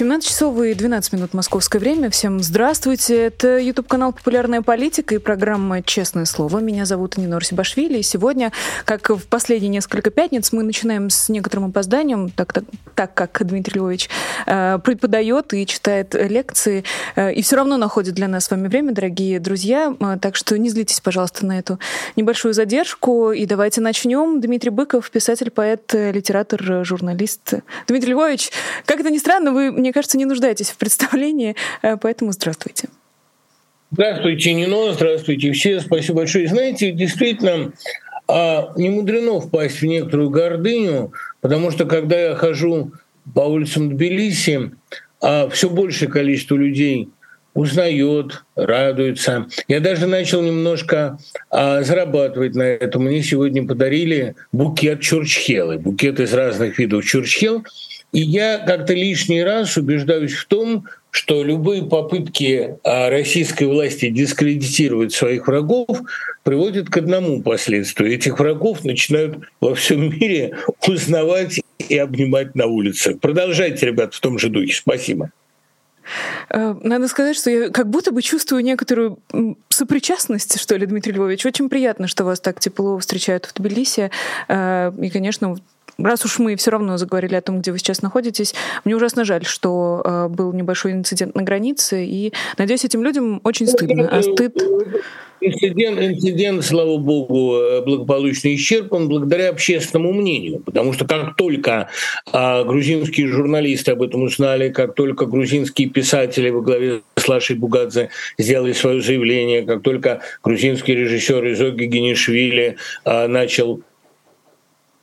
17 часов и 12 минут московское время. Всем здравствуйте. Это YouTube-канал «Популярная политика» и программа «Честное слово». Меня зовут Нинор Сибашвили. И сегодня, как в последние несколько пятниц, мы начинаем с некоторым опозданием, так, так, так как Дмитрий Львович э, преподает и читает лекции. Э, и все равно находит для нас с вами время, дорогие друзья. Э, так что не злитесь, пожалуйста, на эту небольшую задержку. И давайте начнем. Дмитрий Быков, писатель, поэт, литератор, журналист. Дмитрий Львович, как это ни странно, вы мне мне кажется, не нуждаетесь в представлении, э, поэтому здравствуйте. Здравствуйте, Нино, здравствуйте все, спасибо большое. Знаете, действительно, а, не мудрено впасть в некоторую гордыню, потому что когда я хожу по улицам Тбилиси, а все большее количество людей узнает, радуется. Я даже начал немножко а, зарабатывать на этом. Мне сегодня подарили букет чурчхелы, букет из разных видов чурчхел. И я как-то лишний раз убеждаюсь в том, что любые попытки а, российской власти дискредитировать своих врагов приводят к одному последствию. Этих врагов начинают во всем мире узнавать и обнимать на улицах. Продолжайте, ребят, в том же духе. Спасибо. Э, надо сказать, что я как будто бы чувствую некоторую сопричастность, что ли, Дмитрий Львович. Очень приятно, что вас так тепло встречают в Тбилиси. Э, и, конечно, раз уж мы все равно заговорили о том, где вы сейчас находитесь, мне ужасно жаль, что э, был небольшой инцидент на границе, и надеюсь, этим людям очень стыдно. А стыд... Инцидент, инцидент, слава богу, э, благополучно исчерпан благодаря общественному мнению. Потому что как только а, грузинские журналисты об этом узнали, как только грузинские писатели во главе с Лашей Бугадзе сделали свое заявление, как только грузинский режиссер Изоги Генишвили а, начал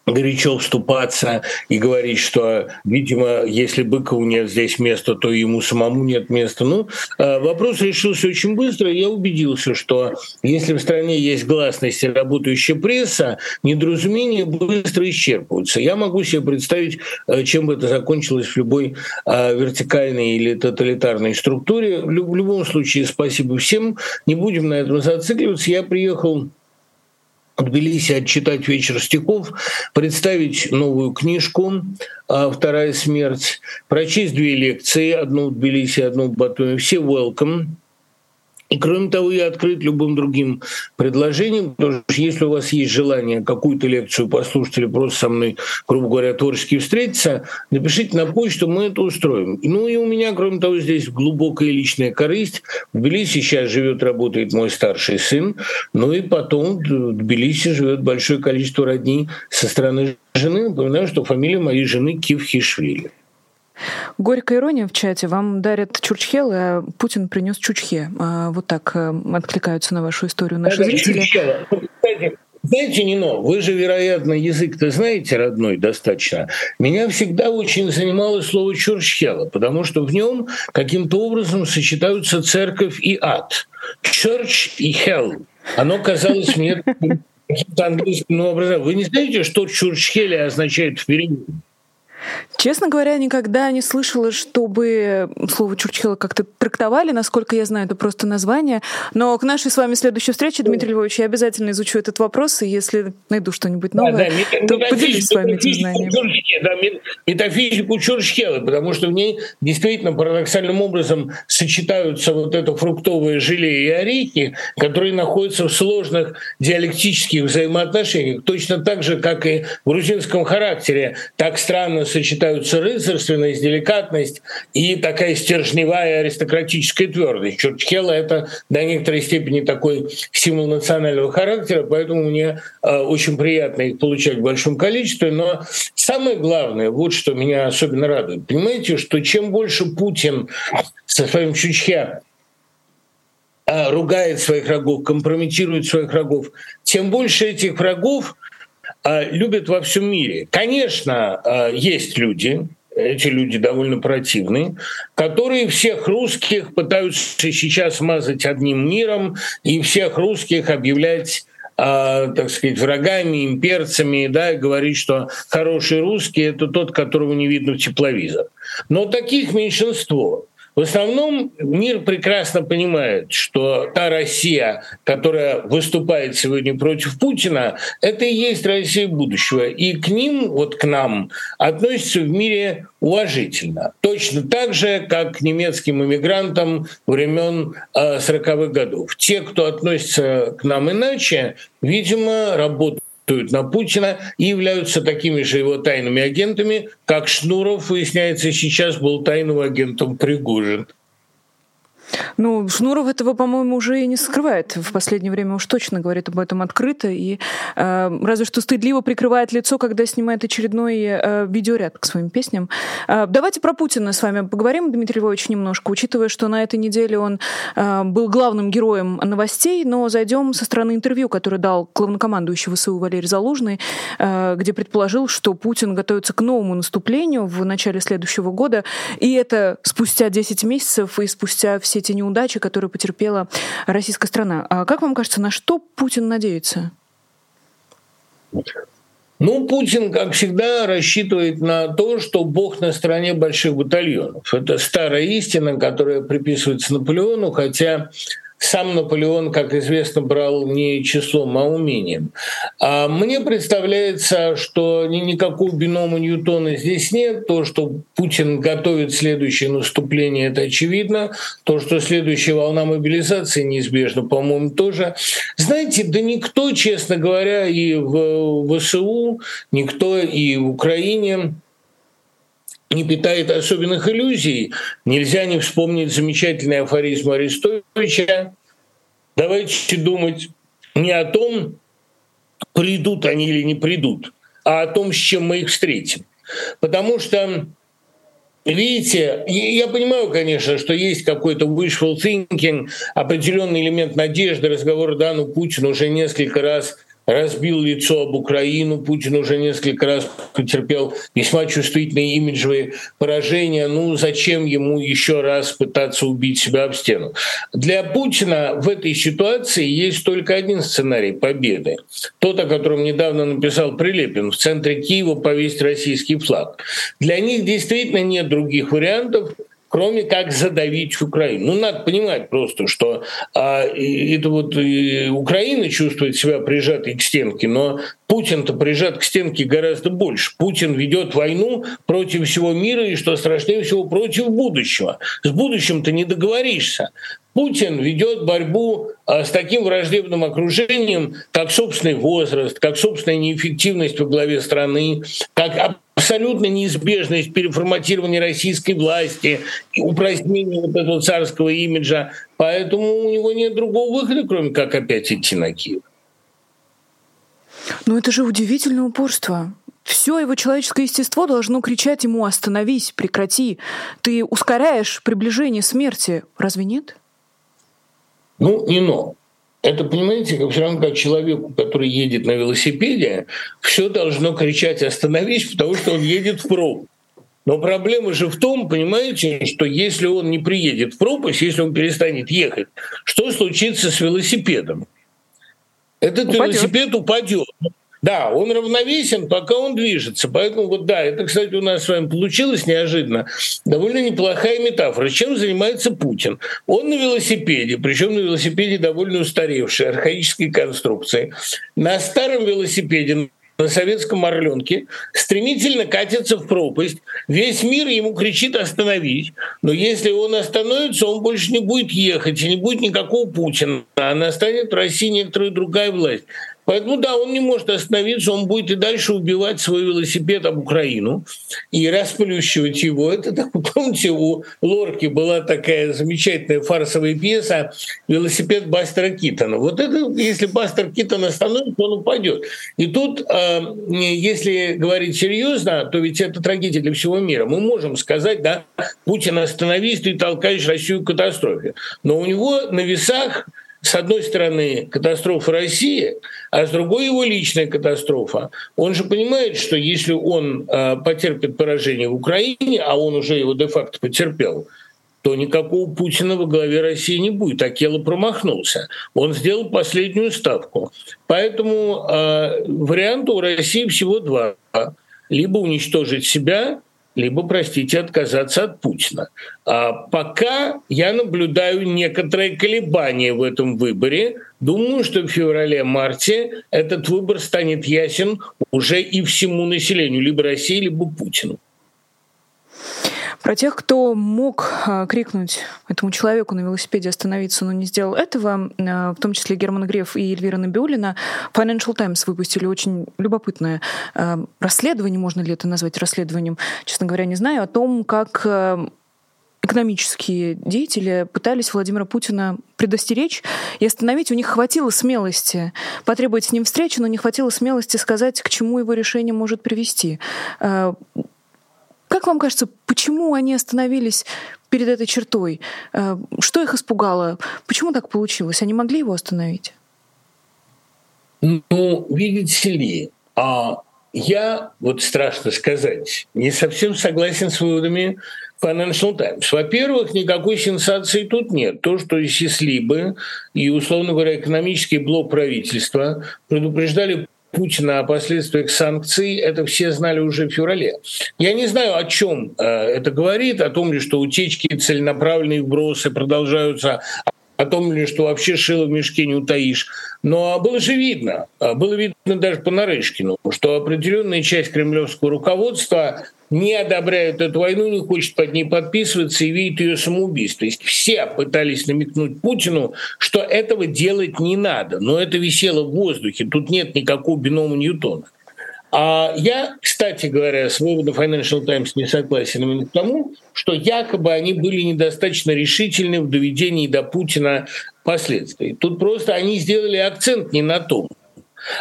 горячо вступаться и говорить, что, видимо, если Быкову нет здесь места, то ему самому нет места. Ну, а, вопрос решился очень быстро. Я убедился, что если в стране есть гласность и работающая пресса, недоразумения быстро исчерпываются. Я могу себе представить, э, чем бы это закончилось в любой а, вертикальной или тоталитарной структуре. В любом случае, спасибо всем. Не будем на этом зацикливаться. Я приехал Тбилиси отчитать вечер стихов, представить новую книжку а, «Вторая смерть», прочесть две лекции, одну в Тбилиси, одну в Батуме. Все welcome. И кроме того, я открыт любым другим предложением, потому что если у вас есть желание какую-то лекцию послушать или просто со мной, грубо говоря, творчески встретиться, напишите на почту, мы это устроим. Ну и у меня, кроме того, здесь глубокая личная корысть. В Тбилиси сейчас живет, работает мой старший сын, ну и потом в Тбилиси живет большое количество родней со стороны жены. Напоминаю, что фамилия моей жены Кивхишвили. Горькая ирония в чате. Вам дарят чурчхел, а Путин принес чучхе. А, вот так э, откликаются на вашу историю наши да, зрители. Кстати, знаете, Нино, вы же, вероятно, язык-то знаете родной достаточно. Меня всегда очень занимало слово «чурчхела», потому что в нем каким-то образом сочетаются церковь и ад. Church и hell. Оно казалось мне каким-то английским образом. Вы не знаете, что «чурчхеле» означает в переводе? Честно говоря, никогда не слышала, чтобы слово Чурчхела как-то трактовали. Насколько я знаю, это просто название. Но к нашей с вами следующей встрече, Дмитрий Львович, я обязательно изучу этот вопрос, и если найду что-нибудь новое, да, да, то поделюсь с вами этим знанием. Да, метафизику Чурчхела, потому что в ней действительно парадоксальным образом сочетаются вот это фруктовое желе и орехи, которые находятся в сложных диалектических взаимоотношениях. Точно так же, как и в грузинском характере. Так странно сочетаются рыцарственность, деликатность и такая стержневая аристократическая твердость. Чурчхела — это до некоторой степени такой символ национального характера, поэтому мне э, очень приятно их получать в большом количестве. Но самое главное, вот что меня особенно радует. Понимаете, что чем больше Путин со своим Чучхе э, ругает своих врагов, компрометирует своих врагов, тем больше этих врагов любят во всем мире. Конечно, а, есть люди, эти люди довольно противные, которые всех русских пытаются сейчас мазать одним миром и всех русских объявлять э, так сказать, врагами, имперцами, да, и говорить, что хороший русский — это тот, которого не видно в тепловизор. Но таких меньшинство. В основном мир прекрасно понимает, что та Россия, которая выступает сегодня против Путина, это и есть Россия будущего. И к ним, вот к нам, относятся в мире уважительно. Точно так же, как к немецким иммигрантам времен 40-х э, годов. Те, кто относится к нам иначе, видимо, работают на Путина и являются такими же его тайными агентами, как Шнуров, выясняется, сейчас был тайным агентом Пригожин. Ну, Шнуров этого, по-моему, уже и не скрывает. В последнее время уж точно говорит об этом открыто. И э, разве что стыдливо прикрывает лицо, когда снимает очередной э, видеоряд к своим песням. Э, давайте про Путина с вами поговорим, Дмитрий Львович, немножко, учитывая, что на этой неделе он э, был главным героем новостей, но зайдем со стороны интервью, которое дал главнокомандующий ВСУ Валерий Залужный, э, где предположил, что Путин готовится к новому наступлению в начале следующего года. И это спустя 10 месяцев и спустя все те неудачи, которые потерпела российская страна. А как вам кажется, на что Путин надеется? Ну, Путин, как всегда, рассчитывает на то, что Бог на стороне больших батальонов. Это старая истина, которая приписывается Наполеону, хотя сам Наполеон, как известно, брал не числом, а умением. А мне представляется, что никакого бинома Ньютона здесь нет. То, что Путин готовит следующее наступление, это очевидно. То, что следующая волна мобилизации неизбежна, по-моему, тоже. Знаете, да никто, честно говоря, и в ВСУ, никто и в Украине не питает особенных иллюзий. Нельзя не вспомнить замечательный афоризм Арестовича. Давайте думать не о том, придут они или не придут, а о том, с чем мы их встретим. Потому что Видите, я понимаю, конечно, что есть какой-то wishful thinking, определенный элемент надежды, разговор, да, ну Путин уже несколько раз разбил лицо об Украину. Путин уже несколько раз потерпел весьма чувствительные имиджевые поражения. Ну, зачем ему еще раз пытаться убить себя об стену? Для Путина в этой ситуации есть только один сценарий победы. Тот, о котором недавно написал Прилепин. В центре Киева повесить российский флаг. Для них действительно нет других вариантов кроме как задавить Украину. Ну, надо понимать просто, что а, это вот и Украина чувствует себя прижатой к стенке, но Путин-то прижат к стенке гораздо больше. Путин ведет войну против всего мира и, что страшнее всего, против будущего. С будущим ты не договоришься. Путин ведет борьбу а, с таким враждебным окружением, как собственный возраст, как собственная неэффективность во главе страны, как абсолютно неизбежность переформатирования российской власти, упростнения вот этого царского имиджа. Поэтому у него нет другого выхода, кроме как опять идти на Киев. Но это же удивительное упорство. Все его человеческое естество должно кричать ему «Остановись, прекрати! Ты ускоряешь приближение смерти». Разве нет? Ну, не но. Это, понимаете, как все равно как человеку, который едет на велосипеде, все должно кричать «остановись», потому что он едет в пробку. Но проблема же в том, понимаете, что если он не приедет в пропасть, если он перестанет ехать, что случится с велосипедом? Этот упадет. велосипед упадет. Да, он равновесен, пока он движется. Поэтому вот да, это, кстати, у нас с вами получилось неожиданно. Довольно неплохая метафора. Чем занимается Путин? Он на велосипеде, причем на велосипеде довольно устаревшей, архаической конструкции. На старом велосипеде на советском Орленке стремительно катится в пропасть. Весь мир ему кричит остановить. Но если он остановится, он больше не будет ехать, и не будет никакого Путина. А настанет в России некоторая другая власть. Поэтому, да, он не может остановиться, он будет и дальше убивать свой велосипед об Украину и расплющивать его. Это, так, помните, у Лорки была такая замечательная фарсовая пьеса «Велосипед Бастера Китона». Вот это, если Бастер Китон остановится, он упадет. И тут, а, если говорить серьезно, то ведь это трагедия для всего мира. Мы можем сказать, да, Путин остановись, ты толкаешь Россию к катастрофе. Но у него на весах с одной стороны, катастрофа России, а с другой его личная катастрофа. Он же понимает, что если он э, потерпит поражение в Украине, а он уже его де-факто потерпел, то никакого Путина во главе России не будет. Акела промахнулся. Он сделал последнюю ставку. Поэтому э, варианта у России всего два. Либо уничтожить себя, либо, простите, отказаться от Путина. А пока я наблюдаю некоторые колебания в этом выборе. Думаю, что в феврале-марте этот выбор станет ясен уже и всему населению, либо России, либо Путину. Про тех, кто мог а, крикнуть этому человеку на велосипеде остановиться, но не сделал этого, а, в том числе Герман Греф и Эльвира Набиулина, Financial Times выпустили очень любопытное а, расследование, можно ли это назвать расследованием, честно говоря, не знаю, о том, как экономические деятели пытались Владимира Путина предостеречь и остановить. У них хватило смелости потребовать с ним встречи, но не хватило смелости сказать, к чему его решение может привести. Вам кажется, почему они остановились перед этой чертой? Э, что их испугало? Почему так получилось? Они могли его остановить? Ну, видите ли, а я, вот страшно сказать, не совсем согласен с выводами Financial Times. Во-первых, никакой сенсации тут нет. То, что и Сислибы, и, условно говоря, экономический блок правительства предупреждали Путина о последствиях санкций, это все знали уже в феврале. Я не знаю, о чем э, это говорит, о том ли, что утечки, целенаправленные вбросы продолжаются, о том ли, что вообще шило в мешке не утаишь. Но было же видно, э, было видно даже по Нарышкину, что определенная часть кремлевского руководства не одобряет эту войну, не хочет под ней подписываться и видит ее самоубийство. То есть все пытались намекнуть Путину, что этого делать не надо. Но это висело в воздухе. Тут нет никакого бинома Ньютона. А я, кстати говоря, с выводом Financial Times не согласен именно тому, что якобы они были недостаточно решительны в доведении до Путина последствий. Тут просто они сделали акцент не на том.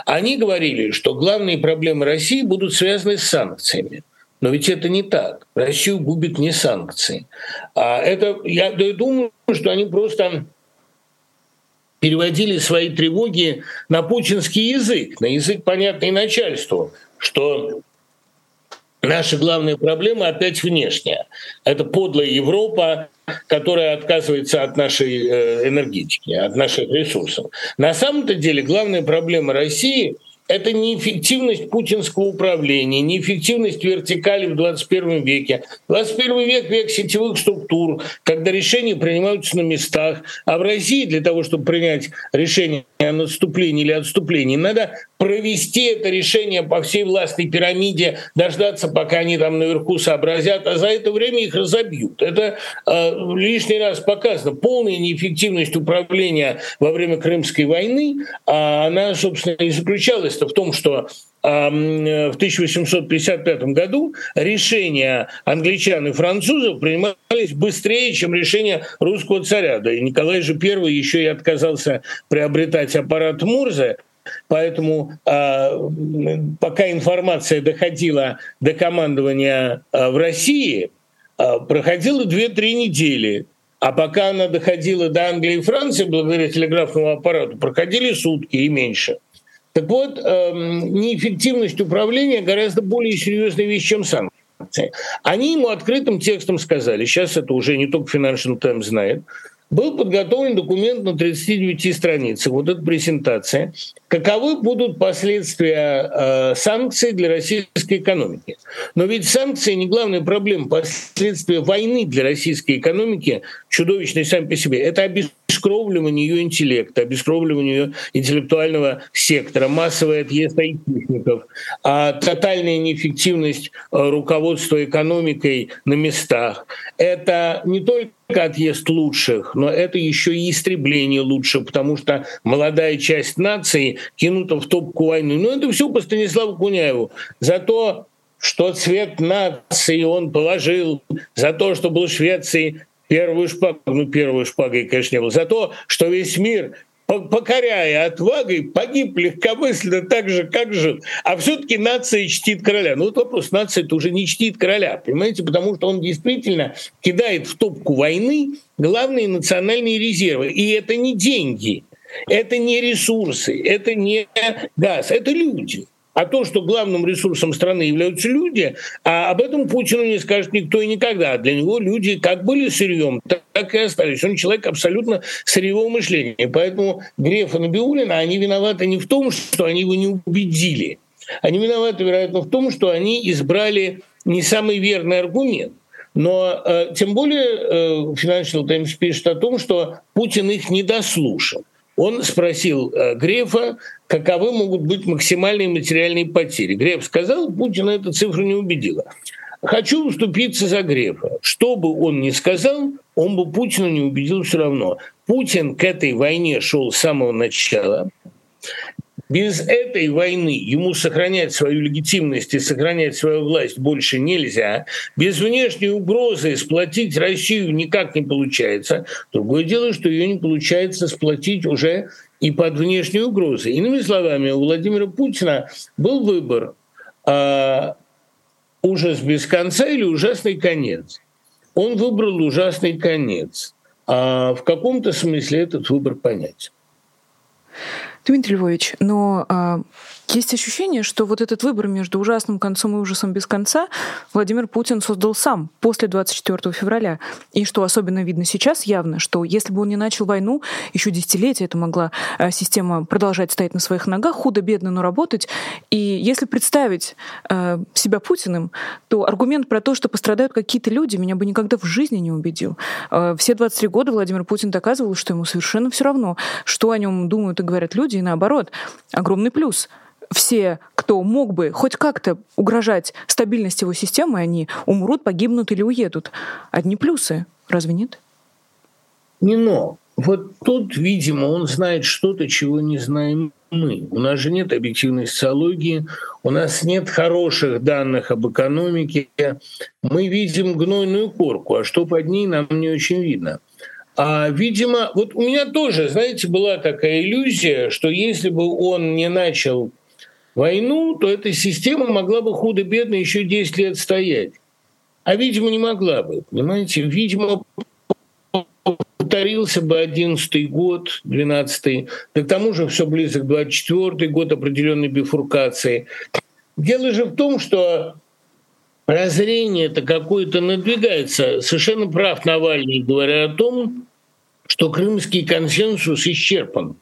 Они говорили, что главные проблемы России будут связаны с санкциями. Но ведь это не так. Россию губит не санкции. А это, я думаю, что они просто переводили свои тревоги на путинский язык, на язык, понятный начальству, что наша главная проблема опять внешняя. Это подлая Европа, которая отказывается от нашей э, энергетики, от наших ресурсов. На самом-то деле главная проблема России – это неэффективность путинского управления, неэффективность вертикали в 21 веке. 21 век – век сетевых структур, когда решения принимаются на местах. А в России для того, чтобы принять решение о наступлении или отступлении, надо провести это решение по всей властной пирамиде, дождаться, пока они там наверху сообразят, а за это время их разобьют. Это э, лишний раз показано. Полная неэффективность управления во время Крымской войны, а она, собственно, и заключалась в том, что в 1855 году решения англичан и французов принимались быстрее, чем решения русского царя. Да и Николай же I еще и отказался приобретать аппарат Мурзе, Поэтому э, пока информация доходила до командования э, в России, э, проходило 2-3 недели. А пока она доходила до Англии и Франции, благодаря телеграфному аппарату, проходили сутки и меньше. Так вот, э, неэффективность управления гораздо более серьезная вещь, чем санкции. Они ему открытым текстом сказали, сейчас это уже не только Financial Times знает, был подготовлен документ на 39 страницах, вот эта презентация, каковы будут последствия э, санкций для российской экономики. Но ведь санкции не главная проблема. Последствия войны для российской экономики чудовищные сами по себе. Это обескровливание ее интеллекта, обескровливание ее интеллектуального сектора, массовый отъезд айтишников, а тотальная неэффективность э, руководства экономикой на местах. Это не только отъезд лучших, но это еще и истребление лучших, потому что молодая часть нации кинута в топку войны. Но это все по Станиславу Куняеву. За то, что цвет нации он положил, за то, что был в Швеции первую шпагу, ну первую шпагой, конечно, не было, за то, что весь мир покоряя отвагой, погиб легкомысленно так же, как жил. А все-таки нация чтит короля. Ну вот вопрос, нация это уже не чтит короля, понимаете, потому что он действительно кидает в топку войны главные национальные резервы. И это не деньги, это не ресурсы, это не газ, это люди. А то, что главным ресурсом страны являются люди, а об этом Путину не скажет никто и никогда. Для него люди как были сырьем, так и остались. Он человек абсолютно сырьевого мышления. Поэтому Греф и Набиулина, они виноваты не в том, что они его не убедили. Они виноваты, вероятно, в том, что они избрали не самый верный аргумент. Но э, тем более э, Financial Times пишет о том, что Путин их не дослушал. Он спросил э, Грефа, каковы могут быть максимальные материальные потери. Греф сказал, Путина эта цифра не убедила. Хочу уступиться за Грефа. Что бы он ни сказал, он бы Путина не убедил все равно. Путин к этой войне шел с самого начала. Без этой войны ему сохранять свою легитимность и сохранять свою власть больше нельзя. Без внешней угрозы сплотить Россию никак не получается. Другое дело, что ее не получается сплотить уже и под внешней угрозой. Иными словами, у Владимира Путина был выбор а, ужас без конца или ужасный конец. Он выбрал ужасный конец. А в каком-то смысле этот выбор понятен. Дмитрий Львович, но а, есть ощущение, что вот этот выбор между ужасным концом и ужасом без конца Владимир Путин создал сам после 24 февраля. И что особенно видно сейчас явно, что если бы он не начал войну, еще десятилетия это могла а, система продолжать стоять на своих ногах, худо-бедно, но работать. И если представить э, себя Путиным, то аргумент про то, что пострадают какие-то люди, меня бы никогда в жизни не убедил. Э, все 23 года Владимир Путин доказывал, что ему совершенно все равно, что о нем думают и говорят люди, и наоборот. Огромный плюс — все, кто мог бы хоть как-то угрожать стабильности его системы, они умрут, погибнут или уедут. Одни плюсы, разве нет? Не но. Вот тут, видимо, он знает что-то, чего не знаем мы. У нас же нет объективной социологии, у нас нет хороших данных об экономике. Мы видим гнойную корку, а что под ней, нам не очень видно. А, видимо, вот у меня тоже, знаете, была такая иллюзия, что если бы он не начал войну, то эта система могла бы худо-бедно еще 10 лет стоять. А, видимо, не могла бы, понимаете? Видимо, повторился бы 11 год, 12 да к тому же все близок 24 год определенной бифуркации. Дело же в том, что прозрение это какое-то надвигается. Совершенно прав Навальный, говоря о том, что крымский консенсус исчерпан.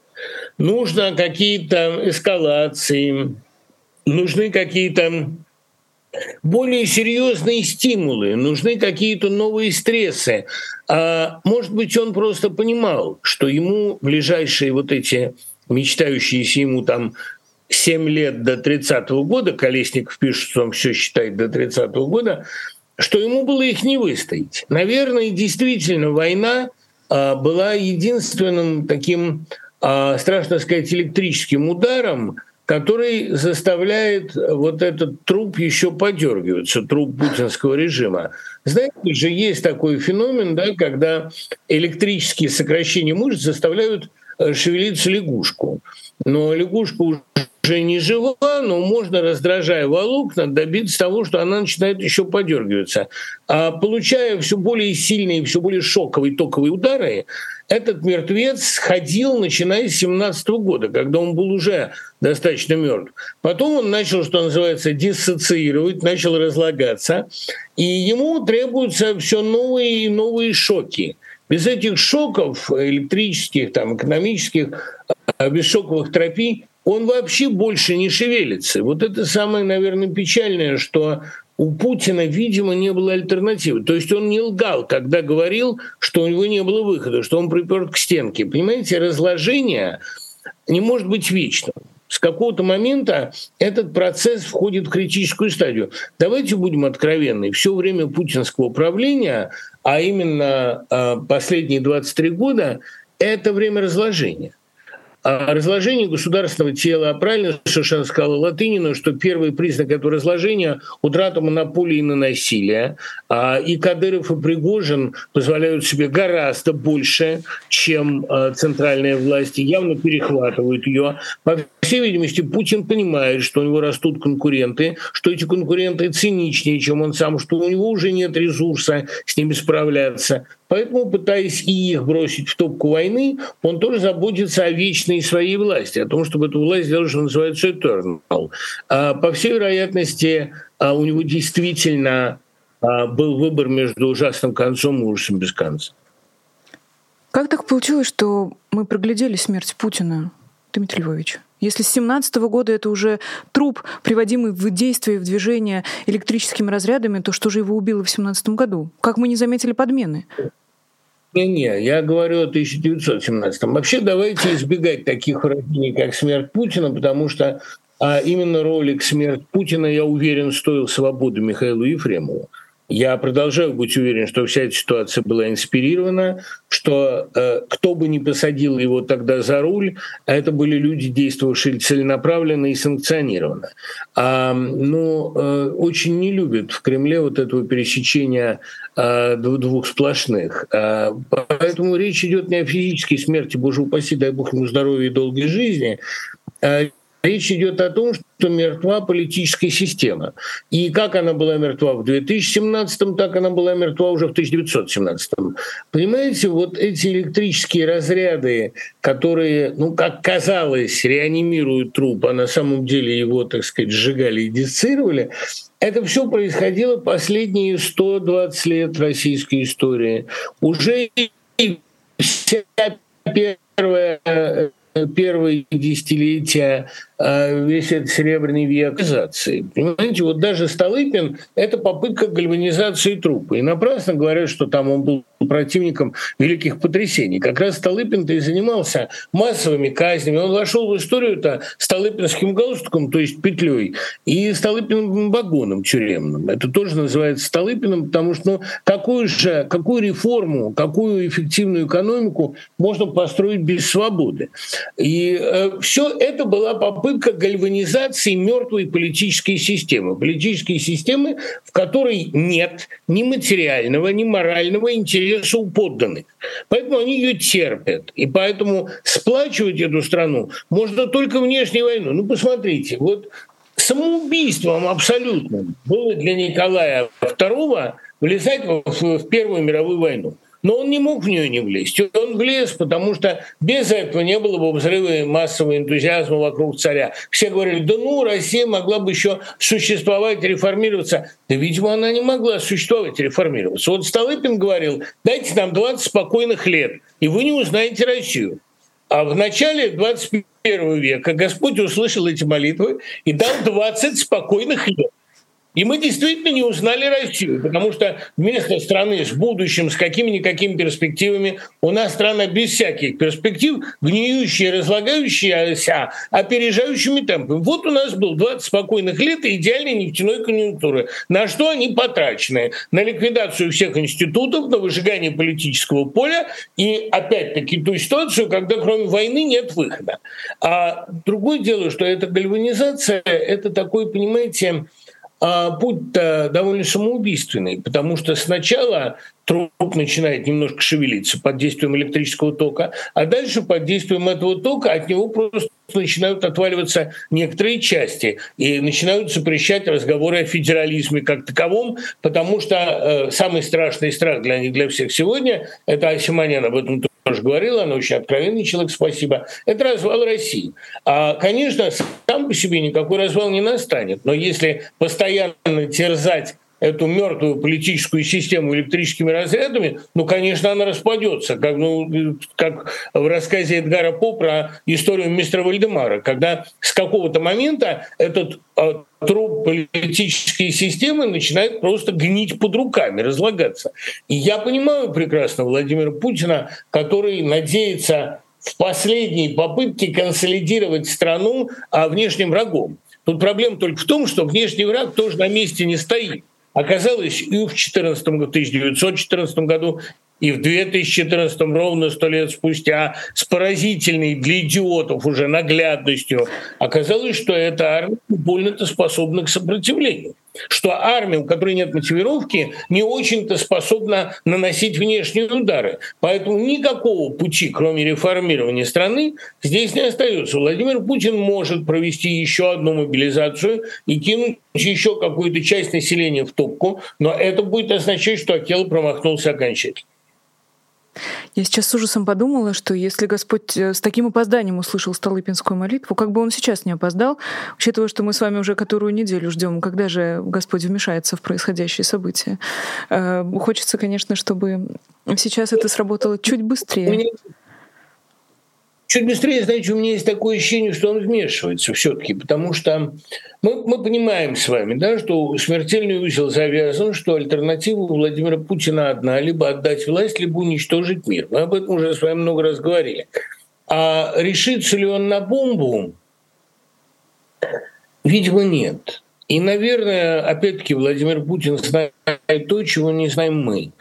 Нужно какие-то эскалации, нужны какие-то более серьезные стимулы, нужны какие-то новые стрессы. А может быть, он просто понимал, что ему ближайшие вот эти мечтающиеся ему там 7 лет до 30-го года, Колесников пишет, что он все считает до 30-го года, что ему было их не выстоять. Наверное, действительно, война а, была единственным таким, а, страшно сказать, электрическим ударом, который заставляет вот этот труп еще подергиваться, труп путинского режима. Знаете же, есть такой феномен, да, когда электрические сокращения мышц заставляют э, шевелиться лягушку. Но лягушка уже не жива, но можно, раздражая волокна, добиться того, что она начинает еще подергиваться. А получая все более сильные, все более шоковые токовые удары, этот мертвец ходил, начиная с 17 года, когда он был уже достаточно мертв. Потом он начал, что называется, диссоциировать, начал разлагаться, и ему требуются все новые и новые шоки. Без этих шоков электрических, там, экономических, а, без шоковых терапий он вообще больше не шевелится. Вот это самое, наверное, печальное, что у Путина, видимо, не было альтернативы. То есть он не лгал, когда говорил, что у него не было выхода, что он приперт к стенке. Понимаете, разложение не может быть вечным. С какого-то момента этот процесс входит в критическую стадию. Давайте будем откровенны. Все время путинского правления, а именно а, последние 23 года, это время разложения. А разложение государственного тела, а правильно совершенно сказала Латынина, что первый признак этого разложения – утрата монополии на насилие. А и Кадыров, и Пригожин позволяют себе гораздо больше, чем центральные власти, явно перехватывают ее. По всей видимости, Путин понимает, что у него растут конкуренты, что эти конкуренты циничнее, чем он сам, что у него уже нет ресурса с ними справляться. Поэтому, пытаясь и их бросить в топку войны, он тоже заботится о вечной своей власти, о том, чтобы эту власть сделать, что называется, eternal. А, по всей вероятности, а, у него действительно а, был выбор между ужасным концом и ужасом без конца. Как так получилось, что мы проглядели смерть Путина, Дмитрий Львович? Если с 17 года это уже труп, приводимый в действие, в движение электрическими разрядами, то что же его убило в 17 году? Как мы не заметили подмены? Не-не, я говорю о 1917. Вообще давайте избегать таких выражений, как смерть Путина, потому что а именно ролик «Смерть Путина», я уверен, стоил свободы Михаилу Ефремову. Я продолжаю быть уверен, что вся эта ситуация была инспирирована, что э, кто бы ни посадил его тогда за руль, это были люди, действовавшие целенаправленно и санкционированно. А, ну, э, очень не любят в Кремле вот этого пересечения э, двух сплошных. А, поэтому речь идет не о физической смерти, боже упаси, дай бог ему здоровья и долгой жизни, а Речь идет о том, что мертва политическая система. И как она была мертва в 2017, так она была мертва уже в 1917. Понимаете, вот эти электрические разряды, которые, ну, как казалось, реанимируют труп, а на самом деле его, так сказать, сжигали и дисцировали, это все происходило последние 120 лет российской истории. Уже вся первая э, первые десятилетия весь этот серебряный век Понимаете, вот даже Столыпин — это попытка гальванизации трупа. И напрасно говорят, что там он был противником великих потрясений. Как раз Столыпин-то и занимался массовыми казнями. Он вошел в историю-то Столыпинским галстуком, то есть петлей, и Столыпиным вагоном тюремным. Это тоже называется Столыпиным, потому что ну, какую же, какую реформу, какую эффективную экономику можно построить без свободы? И э, все это была попытка гальванизации мертвой политической системы. Политической системы, в которой нет ни материального, ни морального интереса у подданных. Поэтому они ее терпят. И поэтому сплачивать эту страну можно только внешней войной. Ну, посмотрите, вот самоубийством абсолютным было для Николая II влезать в Первую мировую войну. Но он не мог в нее не влезть. Он влез, потому что без этого не было бы взрыва массового энтузиазма вокруг царя. Все говорили, да ну, Россия могла бы еще существовать, реформироваться. Да, видимо, она не могла существовать, реформироваться. Вот Столыпин говорил, дайте нам 20 спокойных лет, и вы не узнаете Россию. А в начале 21 века Господь услышал эти молитвы и дал 20 спокойных лет. И мы действительно не узнали Россию, потому что вместо страны с будущим, с какими-никакими перспективами, у нас страна без всяких перспектив, гниющая, разлагающаяся, опережающими темпами. Вот у нас был 20 спокойных лет и идеальной нефтяной конъюнктуры. На что они потрачены? На ликвидацию всех институтов, на выжигание политического поля и, опять-таки, ту ситуацию, когда кроме войны нет выхода. А другое дело, что эта гальванизация, это такой, понимаете, а путь-то довольно самоубийственный, потому что сначала труп начинает немножко шевелиться под действием электрического тока, а дальше под действием этого тока от него просто начинают отваливаться некоторые части и начинают запрещать разговоры о федерализме как таковом, потому что э, самый страшный страх для них, для всех сегодня, это Асиманян об этом тоже говорила, она очень откровенный человек, спасибо, это развал России. А, конечно, сам по себе никакой развал не настанет, но если постоянно терзать эту мертвую политическую систему электрическими разрядами, ну, конечно, она распадется, как, ну, как в рассказе Эдгара По про историю мистера Вальдемара, когда с какого-то момента этот э, труп политической системы начинает просто гнить под руками, разлагаться. И я понимаю прекрасно Владимира Путина, который надеется в последней попытке консолидировать страну а внешним врагом. Тут проблема только в том, что внешний враг тоже на месте не стоит. Оказалось, и в 14 году, 1914 году, и в 2014, ровно сто лет спустя, с поразительной для идиотов уже наглядностью, оказалось, что эта армия больно-то способна к сопротивлению что армия, у которой нет мотивировки, не очень-то способна наносить внешние удары. Поэтому никакого пути, кроме реформирования страны, здесь не остается. Владимир Путин может провести еще одну мобилизацию и кинуть еще какую-то часть населения в топку, но это будет означать, что Акел промахнулся окончательно. Я сейчас с ужасом подумала, что если Господь э, с таким опозданием услышал Столыпинскую молитву, как бы он сейчас не опоздал, учитывая, что мы с вами уже которую неделю ждем, когда же Господь вмешается в происходящие события. Э, хочется, конечно, чтобы сейчас это сработало чуть быстрее чуть быстрее, знаете, у меня есть такое ощущение, что он вмешивается все-таки, потому что мы, мы понимаем с вами, да, что смертельный узел завязан, что альтернатива у Владимира Путина одна, либо отдать власть, либо уничтожить мир. Мы об этом уже с вами много раз говорили. А решится ли он на бомбу? Видимо, нет. И, наверное, опять-таки Владимир Путин знает то, чего не знаем мы.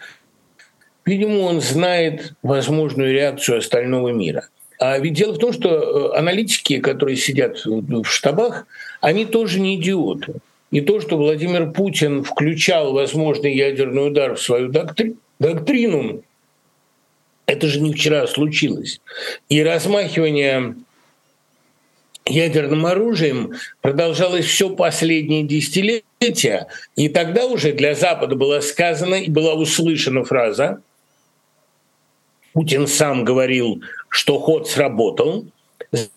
Видимо, он знает возможную реакцию остального мира. А ведь дело в том, что э, аналитики, которые сидят в штабах, они тоже не идиоты. И то, что Владимир Путин включал возможный ядерный удар в свою доктри... доктрину, это же не вчера случилось. И размахивание ядерным оружием продолжалось все последние десятилетия. И тогда уже для Запада была сказана и была услышана фраза, Путин сам говорил, что ход сработал,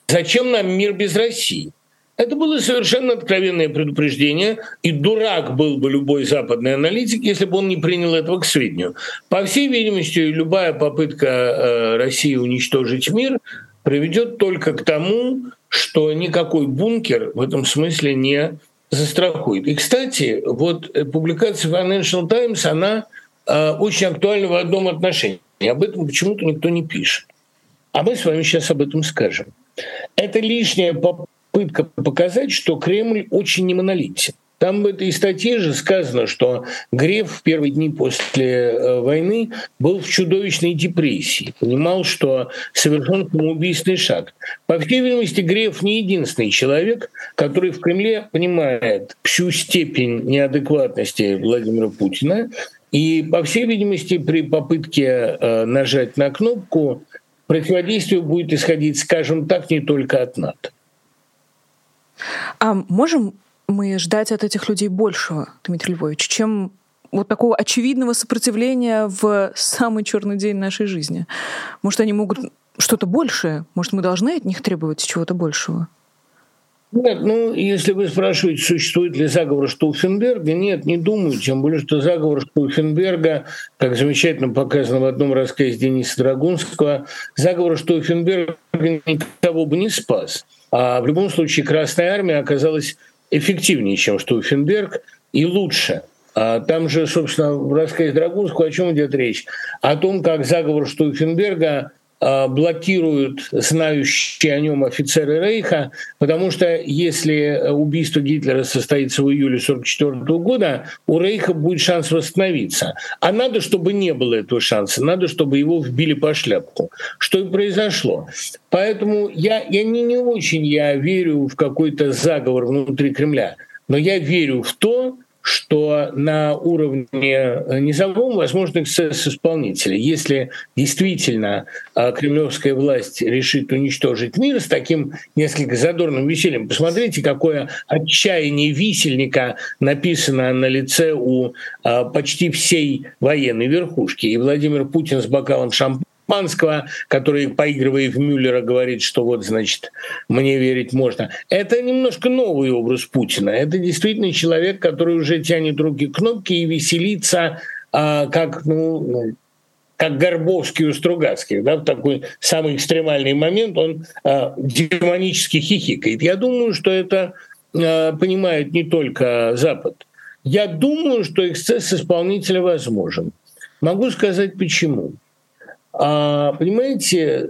зачем нам мир без России? Это было совершенно откровенное предупреждение, и дурак был бы любой западный аналитик, если бы он не принял этого к сведению. По всей видимости, любая попытка э, России уничтожить мир приведет только к тому, что никакой бункер в этом смысле не застрахует. И, кстати, вот публикация Financial Times, она э, очень актуальна в одном отношении. И об этом почему-то никто не пишет. А мы с вами сейчас об этом скажем. Это лишняя попытка показать, что Кремль очень немонолитен. Там в этой статье же сказано, что Греф в первые дни после э, войны был в чудовищной депрессии, понимал, что совершен самоубийственный шаг. По всей видимости, Греф не единственный человек, который в Кремле понимает всю степень неадекватности Владимира Путина и, по всей видимости, при попытке э, нажать на кнопку противодействие будет исходить, скажем так, не только от НАТО. А можем мы ждать от этих людей большего, Дмитрий Львович, чем вот такого очевидного сопротивления в самый черный день нашей жизни? Может, они могут что-то большее? Может, мы должны от них требовать чего-то большего? Нет, ну, если вы спрашиваете, существует ли заговор Штауфенберга, нет, не думаю, тем более, что заговор Штауфенберга, как замечательно показано в одном рассказе Дениса Драгунского, заговор Штауфенберга никого бы не спас. А в любом случае Красная Армия оказалась эффективнее, чем Штауфенберг, и лучше. А там же, собственно, в рассказе Драгунского о чем идет речь? О том, как заговор Штауфенберга блокируют знающие о нем офицеры Рейха, потому что если убийство Гитлера состоится в июле 1944 года, у Рейха будет шанс восстановиться. А надо, чтобы не было этого шанса, надо, чтобы его вбили по шляпку. Что и произошло. Поэтому я, я не, не очень я верю в какой-то заговор внутри Кремля, но я верю в то, что на уровне э, низовом возможны эксцесс исполнителя. Если действительно э, кремлевская власть решит уничтожить мир с таким несколько задорным весельем, посмотрите, какое отчаяние висельника написано на лице у э, почти всей военной верхушки. И Владимир Путин с бокалом шампанского Манского, который, поигрывая в Мюллера, говорит, что вот, значит, мне верить можно. Это немножко новый образ Путина. Это действительно человек, который уже тянет руки к кнопке и веселится, а, как, ну, ну как Горбовский у Стругацких, да, в такой самый экстремальный момент он а, демонически хихикает. Я думаю, что это а, понимает не только Запад. Я думаю, что эксцесс исполнителя возможен. Могу сказать почему. А, понимаете,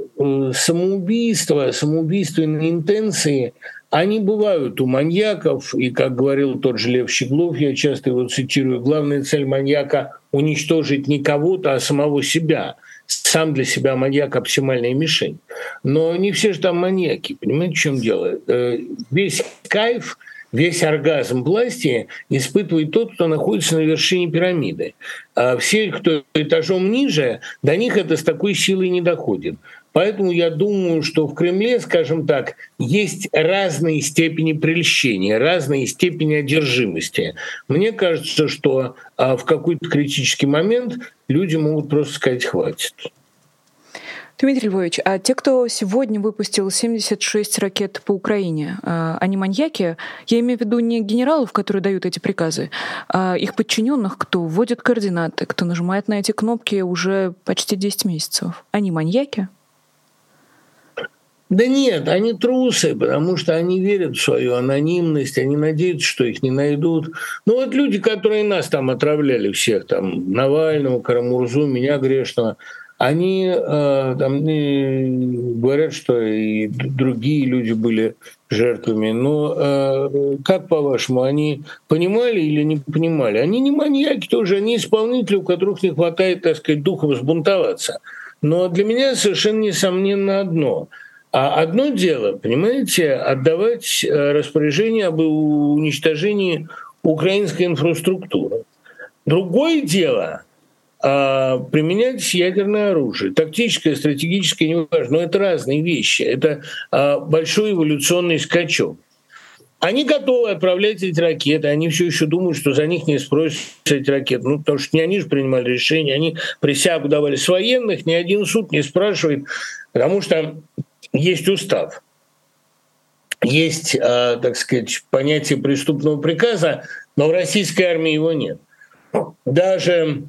самоубийство, самоубийственные интенции, они бывают у маньяков, и, как говорил тот же Лев Щеглов, я часто его цитирую, главная цель маньяка — уничтожить не кого-то, а самого себя. Сам для себя маньяк — оптимальная мишень. Но не все же там маньяки, понимаете, в чем дело? Э, весь кайф — весь оргазм власти испытывает тот, кто находится на вершине пирамиды. А все, кто этажом ниже, до них это с такой силой не доходит. Поэтому я думаю, что в Кремле, скажем так, есть разные степени прельщения, разные степени одержимости. Мне кажется, что а, в какой-то критический момент люди могут просто сказать «хватит». Дмитрий Львович, а те, кто сегодня выпустил 76 ракет по Украине, а, они маньяки? Я имею в виду не генералов, которые дают эти приказы, а их подчиненных, кто вводит координаты, кто нажимает на эти кнопки уже почти 10 месяцев. Они маньяки? Да нет, они трусы, потому что они верят в свою анонимность, они надеются, что их не найдут. Ну вот люди, которые нас там отравляли всех, там Навального, Карамурзу, меня грешного, они э, там, говорят, что и другие люди были жертвами. Но э, как по-вашему, они понимали или не понимали? Они не маньяки тоже, они исполнители, у которых не хватает, так сказать, духа взбунтоваться. Но для меня совершенно несомненно одно – а одно дело, понимаете, отдавать э, распоряжение об уничтожении украинской инфраструктуры. Другое дело применять ядерное оружие. Тактическое, стратегическое, неважно. Но это разные вещи. Это а, большой эволюционный скачок. Они готовы отправлять эти ракеты, они все еще думают, что за них не спросят эти ракеты. Ну, потому что не они же принимали решение, они присягу давали с военных, ни один суд не спрашивает, потому что есть устав, есть, э, так сказать, понятие преступного приказа, но в российской армии его нет. Даже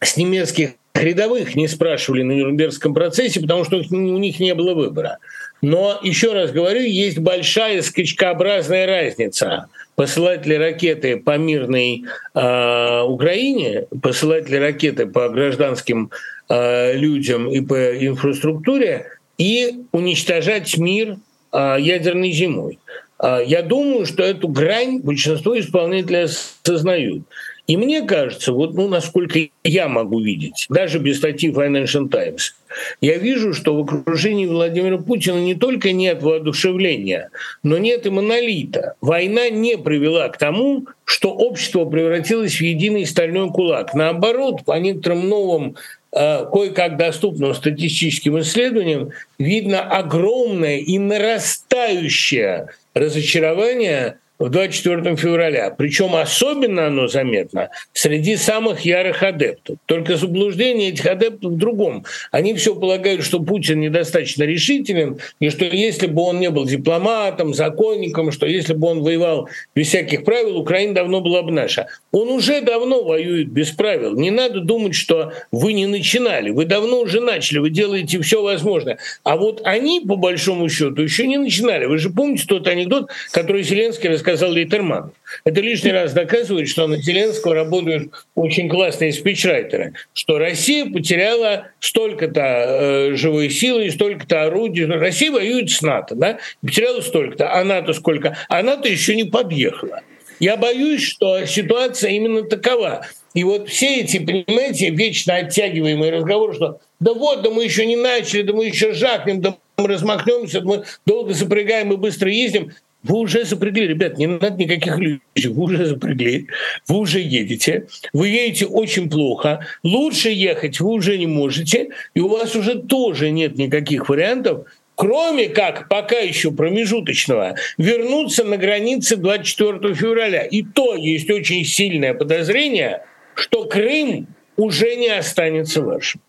с немецких рядовых не спрашивали на Нюрнбергском процессе, потому что у них не было выбора. Но, еще раз говорю, есть большая скачкообразная разница. Посылать ли ракеты по мирной э, Украине, посылать ли ракеты по гражданским э, людям и по инфраструктуре – и уничтожать мир а, ядерной зимой. А, я думаю, что эту грань большинство исполнителей осознают. И мне кажется, вот ну, насколько я могу видеть, даже без статьи Financial Times, я вижу, что в окружении Владимира Путина не только нет воодушевления, но нет и монолита. Война не привела к тому, что общество превратилось в единый стальной кулак. Наоборот, по некоторым новым Э, кое-как доступным статистическим исследованиям, видно огромное и нарастающее разочарование 24 февраля. Причем особенно оно заметно среди самых ярых адептов. Только заблуждение этих адептов в другом. Они все полагают, что Путин недостаточно решителен, и что если бы он не был дипломатом, законником, что если бы он воевал без всяких правил, Украина давно была бы наша. Он уже давно воюет без правил. Не надо думать, что вы не начинали. Вы давно уже начали, вы делаете все возможное. А вот они, по большому счету, еще не начинали. Вы же помните тот анекдот, который Зеленский рассказал сказал Лейтерман. Это лишний раз доказывает, что на Зеленского работают очень классные спичрайтеры, что Россия потеряла столько-то э, живой силы и столько-то орудий. Россия воюет с НАТО, да? Потеряла столько-то, а НАТО сколько? А НАТО еще не подъехала. Я боюсь, что ситуация именно такова. И вот все эти, понимаете, вечно оттягиваемые разговоры, что да вот, да мы еще не начали, да мы еще жахнем, да мы размахнемся, да мы долго запрягаем и быстро ездим. Вы уже запрягли, ребят, не надо никаких иллюзий, вы уже запрягли, вы уже едете, вы едете очень плохо, лучше ехать вы уже не можете, и у вас уже тоже нет никаких вариантов, кроме как пока еще промежуточного, вернуться на границы 24 февраля. И то есть очень сильное подозрение, что Крым уже не останется вашим.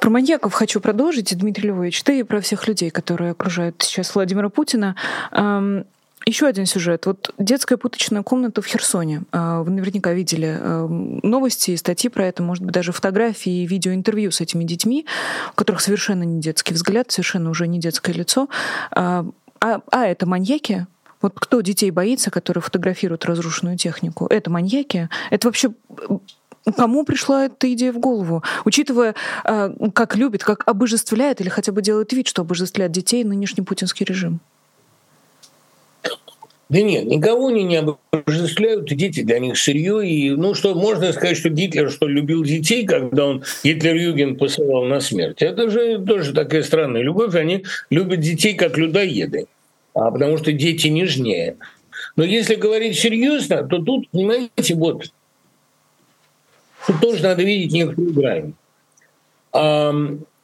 Про маньяков хочу продолжить, Дмитрий Львович. Ты про всех людей, которые окружают сейчас Владимира Путина. Еще один сюжет. Вот детская пыточная комната в Херсоне. А, вы наверняка видели новости и статьи про это, может быть, даже фотографии и видеоинтервью с этими детьми, у которых совершенно не детский взгляд, совершенно уже не детское лицо. А, а, а это маньяки, вот кто детей боится, которые фотографируют разрушенную технику? Это маньяки? Это вообще Кому пришла эта идея в голову? Учитывая, а, как любит, как обожествляет или хотя бы делает вид, что обожествляет детей нынешний путинский режим? Да нет, никого они не обожествляют, и дети для них сырье. И, ну что, можно сказать, что Гитлер что любил детей, когда он Гитлер-Юген посылал на смерть. Это же тоже такая странная любовь. Они любят детей как людоеды, а потому что дети нежнее. Но если говорить серьезно, то тут, понимаете, вот Тут тоже надо видеть некоторую грань.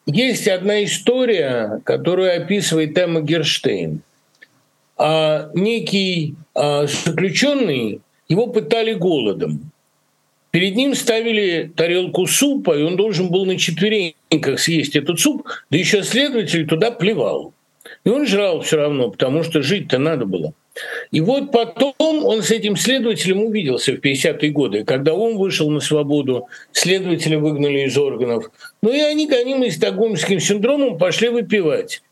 Есть одна история, которую описывает Эмма Герштейн. А некий а, заключенный, его пытали голодом. Перед ним ставили тарелку супа, и он должен был на четвереньках съесть этот суп, да еще следователь туда плевал. И он жрал все равно, потому что жить-то надо было. И вот потом он с этим следователем увиделся в 50-е годы, когда он вышел на свободу, следователя выгнали из органов. Ну и они, гонимые стокгольмским синдромом, пошли выпивать.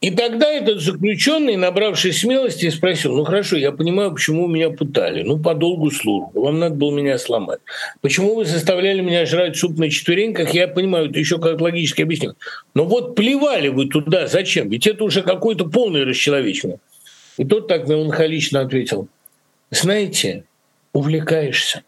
И тогда этот заключенный, набравшись смелости, спросил, ну хорошо, я понимаю, почему меня пытали. Ну, по долгу службы. Вам надо было меня сломать. Почему вы заставляли меня жрать суп на четвереньках, я понимаю, это еще как логически объяснить. Но вот плевали вы туда, зачем? Ведь это уже какое-то полное расчеловечение. И тот так меланхолично ответил, знаете, увлекаешься.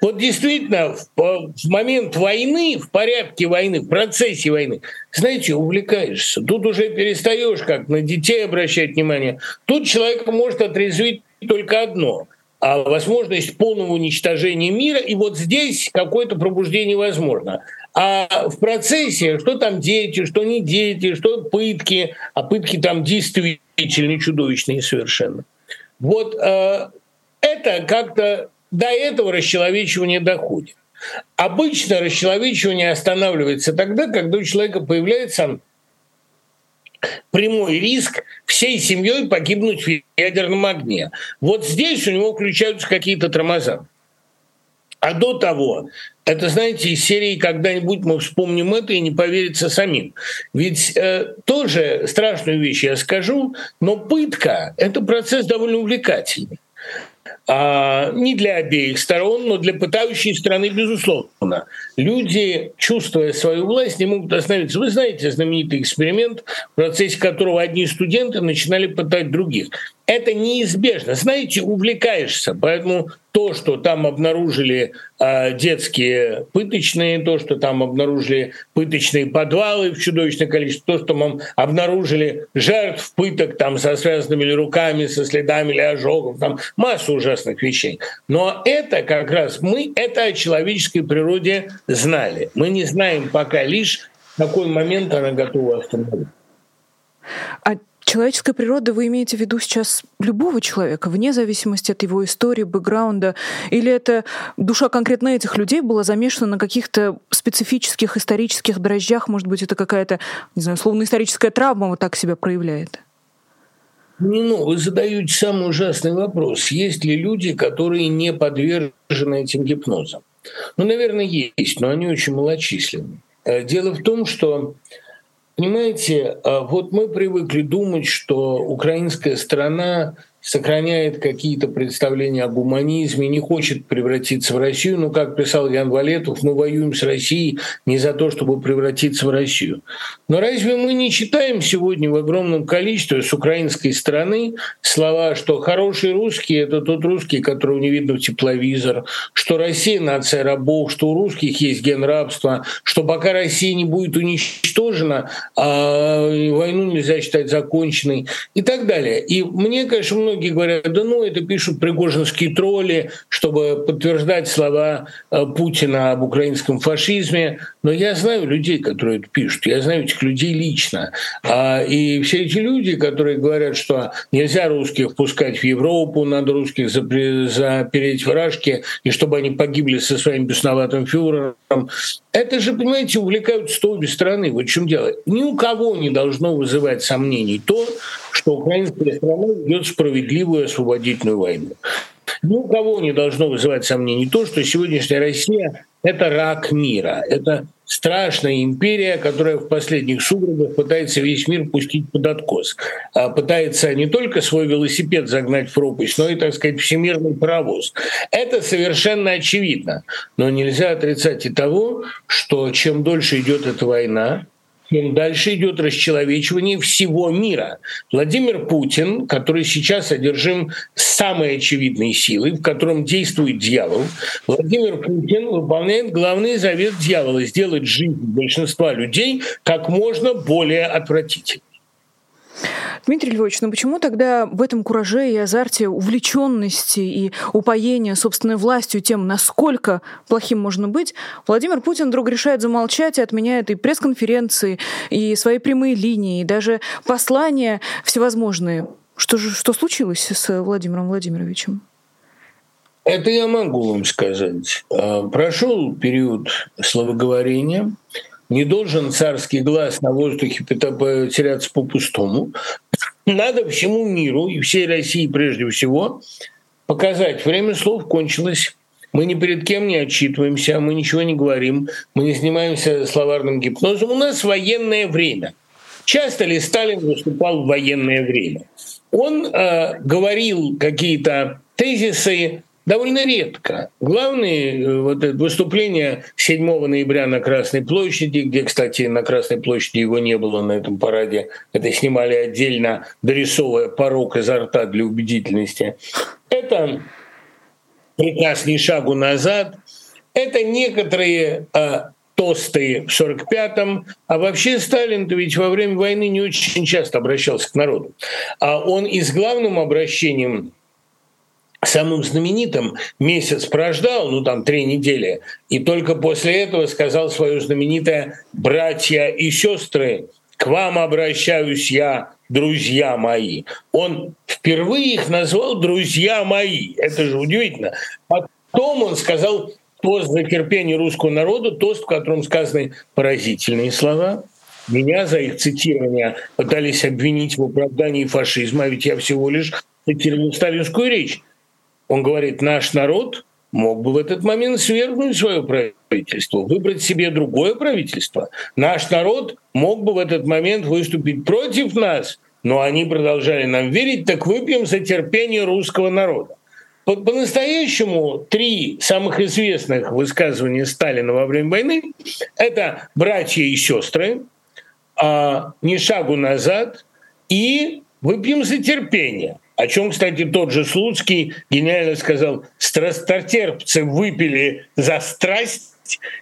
Вот действительно, в, в момент войны, в порядке войны, в процессе войны, знаете, увлекаешься. Тут уже перестаешь как на детей обращать внимание. Тут человек может отрезвить только одно а возможность полного уничтожения мира, и вот здесь какое-то пробуждение возможно. А в процессе, что там дети, что не дети, что пытки, а пытки там действительно чудовищные совершенно. Вот э, это как-то до этого расчеловечивания доходит. Обычно расчеловечивание останавливается тогда, когда у человека появляется прямой риск всей семьей погибнуть в ядерном огне. Вот здесь у него включаются какие-то тормоза. А до того, это, знаете, из серии «Когда-нибудь мы вспомним это и не поверится самим». Ведь э, тоже страшную вещь я скажу, но пытка – это процесс довольно увлекательный а, не для обеих сторон, но для пытающей страны, безусловно. Люди, чувствуя свою власть, не могут остановиться. Вы знаете знаменитый эксперимент, в процессе которого одни студенты начинали пытать других это неизбежно. Знаете, увлекаешься. Поэтому то, что там обнаружили э, детские пыточные, то, что там обнаружили пыточные подвалы в чудовищное количество, то, что там обнаружили жертв пыток там, со связанными ли руками, со следами или ожогов, там масса ужасных вещей. Но это как раз мы это о человеческой природе знали. Мы не знаем пока лишь, в какой момент она готова остановиться. А человеческая природа, вы имеете в виду сейчас любого человека, вне зависимости от его истории, бэкграунда, или это душа конкретно этих людей была замешана на каких-то специфических исторических дрожжах, может быть, это какая-то, не знаю, словно историческая травма вот так себя проявляет? Не, ну, вы задаете самый ужасный вопрос. Есть ли люди, которые не подвержены этим гипнозам? Ну, наверное, есть, но они очень малочисленны. Э, дело в том, что Понимаете, а вот мы привыкли думать, что украинская страна сохраняет какие-то представления о гуманизме, не хочет превратиться в Россию. Ну, как писал Ян Валетов, мы воюем с Россией не за то, чтобы превратиться в Россию. Но разве мы не читаем сегодня в огромном количестве с украинской стороны слова, что хороший русский – это тот русский, которого не видно в тепловизор, что Россия – нация рабов, что у русских есть ген рабства, что пока Россия не будет уничтожена, а войну нельзя считать законченной и так далее. И мне, конечно, многие говорят, да ну, это пишут пригожинские тролли, чтобы подтверждать слова э, Путина об украинском фашизме. Но я знаю людей, которые это пишут, я знаю этих людей лично. А, и все эти люди, которые говорят, что нельзя русских пускать в Европу, надо русских запереть в Рашке, и чтобы они погибли со своим бесноватым фюрером, это же, понимаете, увлекают с обе стороны. Вот в чем дело. Ни у кого не должно вызывать сомнений то, что украинская страна ведет справедливую освободительную войну. Ни у кого не должно вызывать сомнений то, что сегодняшняя Россия — это рак мира, это страшная империя, которая в последних судорогах пытается весь мир пустить под откос. А пытается не только свой велосипед загнать в пропасть, но и, так сказать, всемирный паровоз. Это совершенно очевидно. Но нельзя отрицать и того, что чем дольше идет эта война, дальше идет расчеловечивание всего мира. Владимир Путин, который сейчас одержим самой очевидной силой, в котором действует дьявол, Владимир Путин выполняет главный завет дьявола – сделать жизнь большинства людей как можно более отвратительной. Дмитрий Львович, ну почему тогда в этом кураже и азарте увлеченности и упоения собственной властью тем, насколько плохим можно быть, Владимир Путин вдруг решает замолчать и отменяет и пресс-конференции, и свои прямые линии, и даже послания всевозможные. Что же что случилось с Владимиром Владимировичем? Это я могу вам сказать. А, прошел период словоговорения, не должен царский глаз на воздухе теряться по-пустому. Надо всему миру и всей России прежде всего показать, время слов кончилось, мы ни перед кем не отчитываемся, мы ничего не говорим, мы не занимаемся словарным гипнозом. У нас военное время. Часто ли Сталин выступал в военное время? Он э, говорил какие-то тезисы довольно редко. Главное э, вот это выступление 7 ноября на Красной площади, где, кстати, на Красной площади его не было на этом параде, это снимали отдельно, дорисовывая порог изо рта для убедительности. Это приказ ни шагу назад. Это некоторые э, тосты в 45-м. А вообще Сталин-то ведь во время войны не очень часто обращался к народу. А он и с главным обращением самым знаменитым месяц прождал, ну там три недели, и только после этого сказал свое знаменитое «братья и сестры, к вам обращаюсь я, друзья мои. Он впервые их назвал друзья мои. Это же удивительно. Потом он сказал тост за терпение русского народа, тост, в котором сказаны поразительные слова. Меня за их цитирование пытались обвинить в оправдании фашизма, ведь я всего лишь цитировал сталинскую речь. Он говорит, наш народ мог бы в этот момент свергнуть свое правительство, выбрать себе другое правительство. Наш народ мог бы в этот момент выступить против нас, но они продолжали нам верить, так выпьем за терпение русского народа. По-настоящему три самых известных высказывания Сталина во время войны – это «братья и сестры», а «ни шагу назад» и «выпьем за терпение». О чем, кстати, тот же Слуцкий гениально сказал, страстотерпцы выпили за страсть,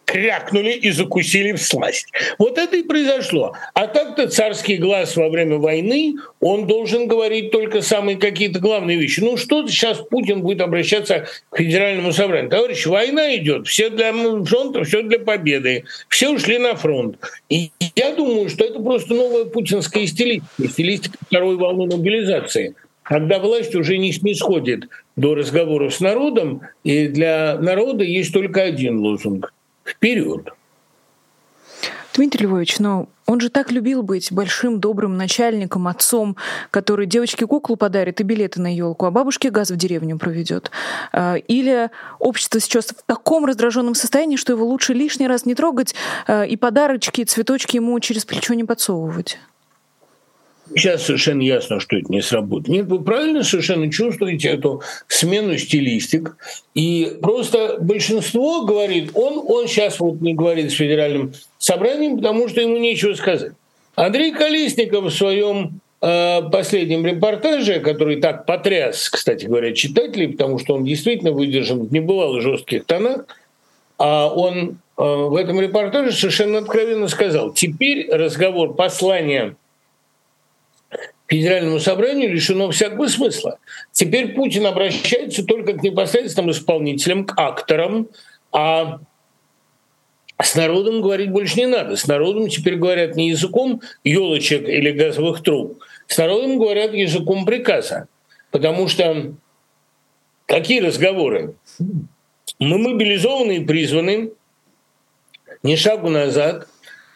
крякнули и закусили в сласть. Вот это и произошло. А так-то царский глаз во время войны, он должен говорить только самые какие-то главные вещи. Ну что сейчас Путин будет обращаться к федеральному собранию? Товарищ, война идет, все для фронта, все для победы, все ушли на фронт. И я думаю, что это просто новая путинская стилистика, стилистика второй волны мобилизации – когда власть уже не снисходит до разговоров с народом, и для народа есть только один лозунг – вперед. Дмитрий Львович, но он же так любил быть большим, добрым начальником, отцом, который девочке куклу подарит и билеты на елку, а бабушке газ в деревню проведет. А, или общество сейчас в таком раздраженном состоянии, что его лучше лишний раз не трогать а, и подарочки, и цветочки ему через плечо не подсовывать. Сейчас совершенно ясно, что это не сработает. Нет, вы правильно совершенно чувствуете эту смену стилистик. И просто большинство говорит, он, он сейчас вот не говорит с федеральным собранием, потому что ему нечего сказать. Андрей Колесников в своем э, последнем репортаже, который так потряс, кстати говоря, читателей, потому что он действительно выдержан в небывало жестких тонах, а он э, в этом репортаже совершенно откровенно сказал, теперь разговор послания федеральному собранию лишено всякого смысла. Теперь Путин обращается только к непосредственным исполнителям, к акторам, а с народом говорить больше не надо. С народом теперь говорят не языком елочек или газовых труб, с народом говорят языком приказа. Потому что какие разговоры? Мы мобилизованы и призваны не шагу назад,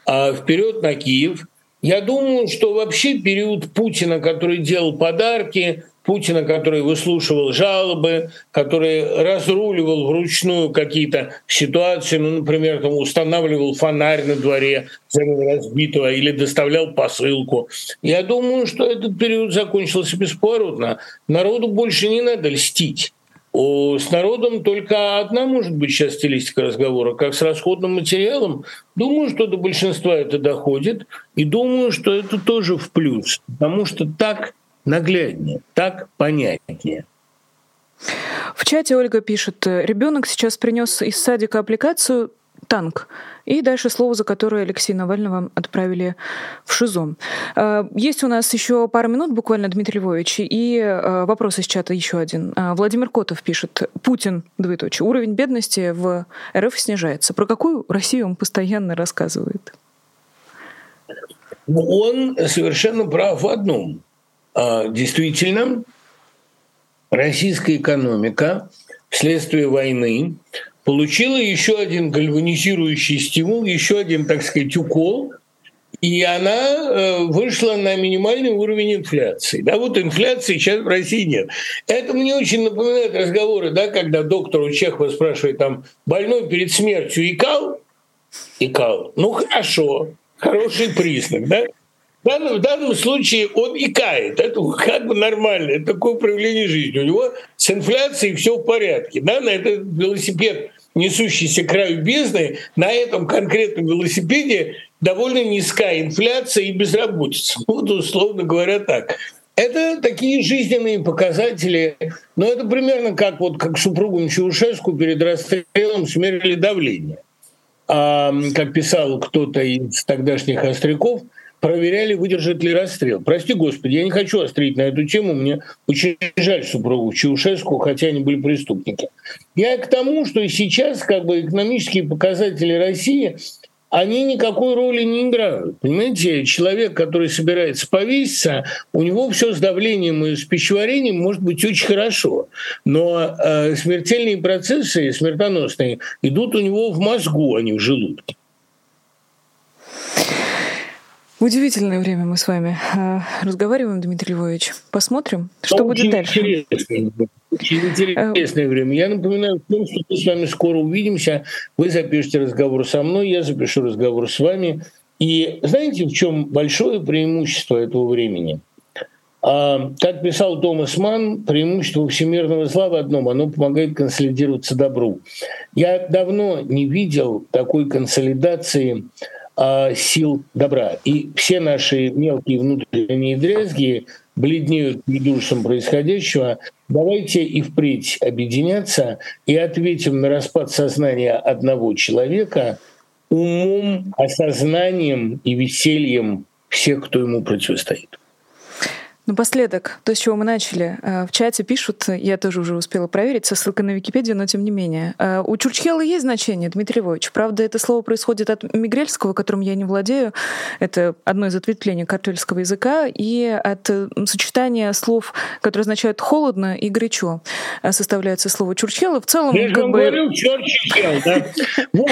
а вперед на Киев – я думаю, что вообще период Путина, который делал подарки, Путина, который выслушивал жалобы, который разруливал вручную какие-то ситуации, ну, например, там, устанавливал фонарь на дворе разбитого или доставлял посылку. Я думаю, что этот период закончился бесповоротно. Народу больше не надо льстить. С народом только одна может быть сейчас стилистика разговора, как с расходным материалом. Думаю, что до большинства это доходит, и думаю, что это тоже в плюс, потому что так нагляднее, так понятнее. В чате Ольга пишет, ребенок сейчас принес из садика аппликацию танк. И дальше слово, за которое Алексея Навального отправили в ШИЗО. А, есть у нас еще пару минут буквально, Дмитрий Львович, и а, вопрос из чата еще один. А, Владимир Котов пишет, Путин, двоеточие, уровень бедности в РФ снижается. Про какую Россию он постоянно рассказывает? Он совершенно прав в одном. Действительно, российская экономика вследствие войны получила еще один гальванизирующий стимул, еще один, так сказать, укол, и она э, вышла на минимальный уровень инфляции. Да, вот инфляции сейчас в России нет. Это мне очень напоминает разговоры, да, когда доктор у Чехова спрашивает, там, больной перед смертью икал? Икал. Ну, хорошо, хороший признак, да? В данном, в данном случае он икает. Это как бы нормально. Это такое проявление жизни. У него с инфляцией все в порядке. Да, на этот велосипед, несущийся краю бездны, на этом конкретном велосипеде довольно низкая инфляция и безработица. Вот условно говоря так. Это такие жизненные показатели, но это примерно как вот как супругам Чаушеску перед расстрелом смерили давление. А, как писал кто-то из тогдашних остряков, проверяли, выдержит ли расстрел. Прости, Господи, я не хочу острить на эту тему, мне очень жаль супругу Чаушеску, хотя они были преступники. Я к тому, что сейчас как бы экономические показатели России они никакой роли не играют. Понимаете, человек, который собирается повеситься, у него все с давлением и с пищеварением может быть очень хорошо, но э, смертельные процессы, смертоносные, идут у него в мозгу, а не в желудке. Удивительное время мы с вами э, разговариваем, Дмитрий Львович. Посмотрим, что очень будет дальше. Интересно. Очень интересное время. Я напоминаю том, что мы с вами скоро увидимся. Вы запишете разговор со мной, я запишу разговор с вами. И знаете, в чем большое преимущество этого времени? А, как писал Томас Ман, преимущество всемирного зла в одном – оно помогает консолидироваться добру. Я давно не видел такой консолидации а, сил добра. И все наши мелкие внутренние дрязги бледнеют перед ужасом происходящего. Давайте и впредь объединяться и ответим на распад сознания одного человека умом, осознанием и весельем всех, кто ему противостоит. Напоследок, то, с чего мы начали, э, в чате пишут, я тоже уже успела проверить, со ссылкой на Википедию, но тем не менее. Э, у Чурчхела есть значение, Дмитрий Львович. Правда, это слово происходит от мигрельского, которым я не владею. Это одно из ответвлений картельского языка, и от сочетания слов, которые означают «холодно» и «горячо» составляется слово Чурчхела. В целом, я как бы... говорю, Чурчхел, да? Вот,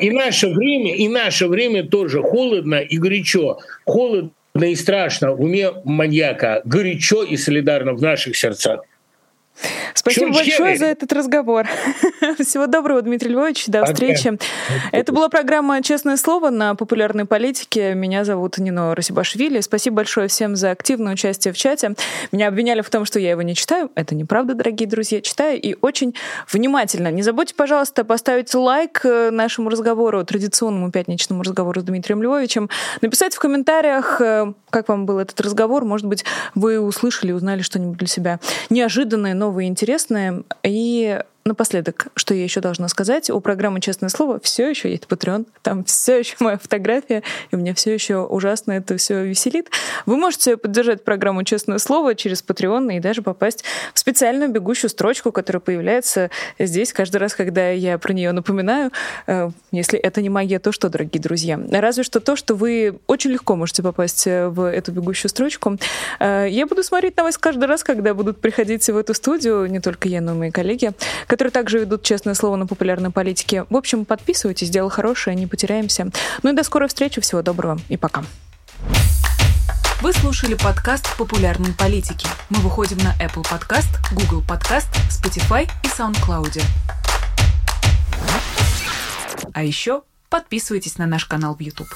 и наше время, и наше время тоже холодно и горячо. Холодно да и страшно в уме маньяка, горячо и солидарно в наших сердцах. Спасибо Чё, большое за этот разговор. Всего доброго, Дмитрий Львович. До встречи. Это была программа «Честное слово» на популярной политике. Меня зовут Нино Расибашвили. Спасибо большое всем за активное участие в чате. Меня обвиняли в том, что я его не читаю. Это неправда, дорогие друзья. Читаю и очень внимательно. Не забудьте, пожалуйста, поставить лайк э, нашему разговору, традиционному пятничному разговору с Дмитрием Львовичем. Написать в комментариях, э, как вам был этот разговор. Может быть, вы услышали, узнали что-нибудь для себя неожиданное, новое, интересное. И Напоследок, что я еще должна сказать, у программы «Честное слово» все еще есть Patreon, там все еще моя фотография, и меня все еще ужасно это все веселит. Вы можете поддержать программу «Честное слово» через Patreon и даже попасть в специальную бегущую строчку, которая появляется здесь каждый раз, когда я про нее напоминаю. Э, если это не магия, то что, дорогие друзья? Разве что то, что вы очень легко можете попасть э, в эту бегущую строчку. Э, я буду смотреть на вас каждый раз, когда будут приходить в эту студию, не только я, но и мои коллеги, которые также ведут честное слово на популярной политике. В общем, подписывайтесь, дело хорошее, не потеряемся. Ну и до скорой встречи, всего доброго и пока. Вы слушали подкаст «Популярные политики». Мы выходим на Apple Podcast, Google Podcast, Spotify и SoundCloud. А еще подписывайтесь на наш канал в YouTube.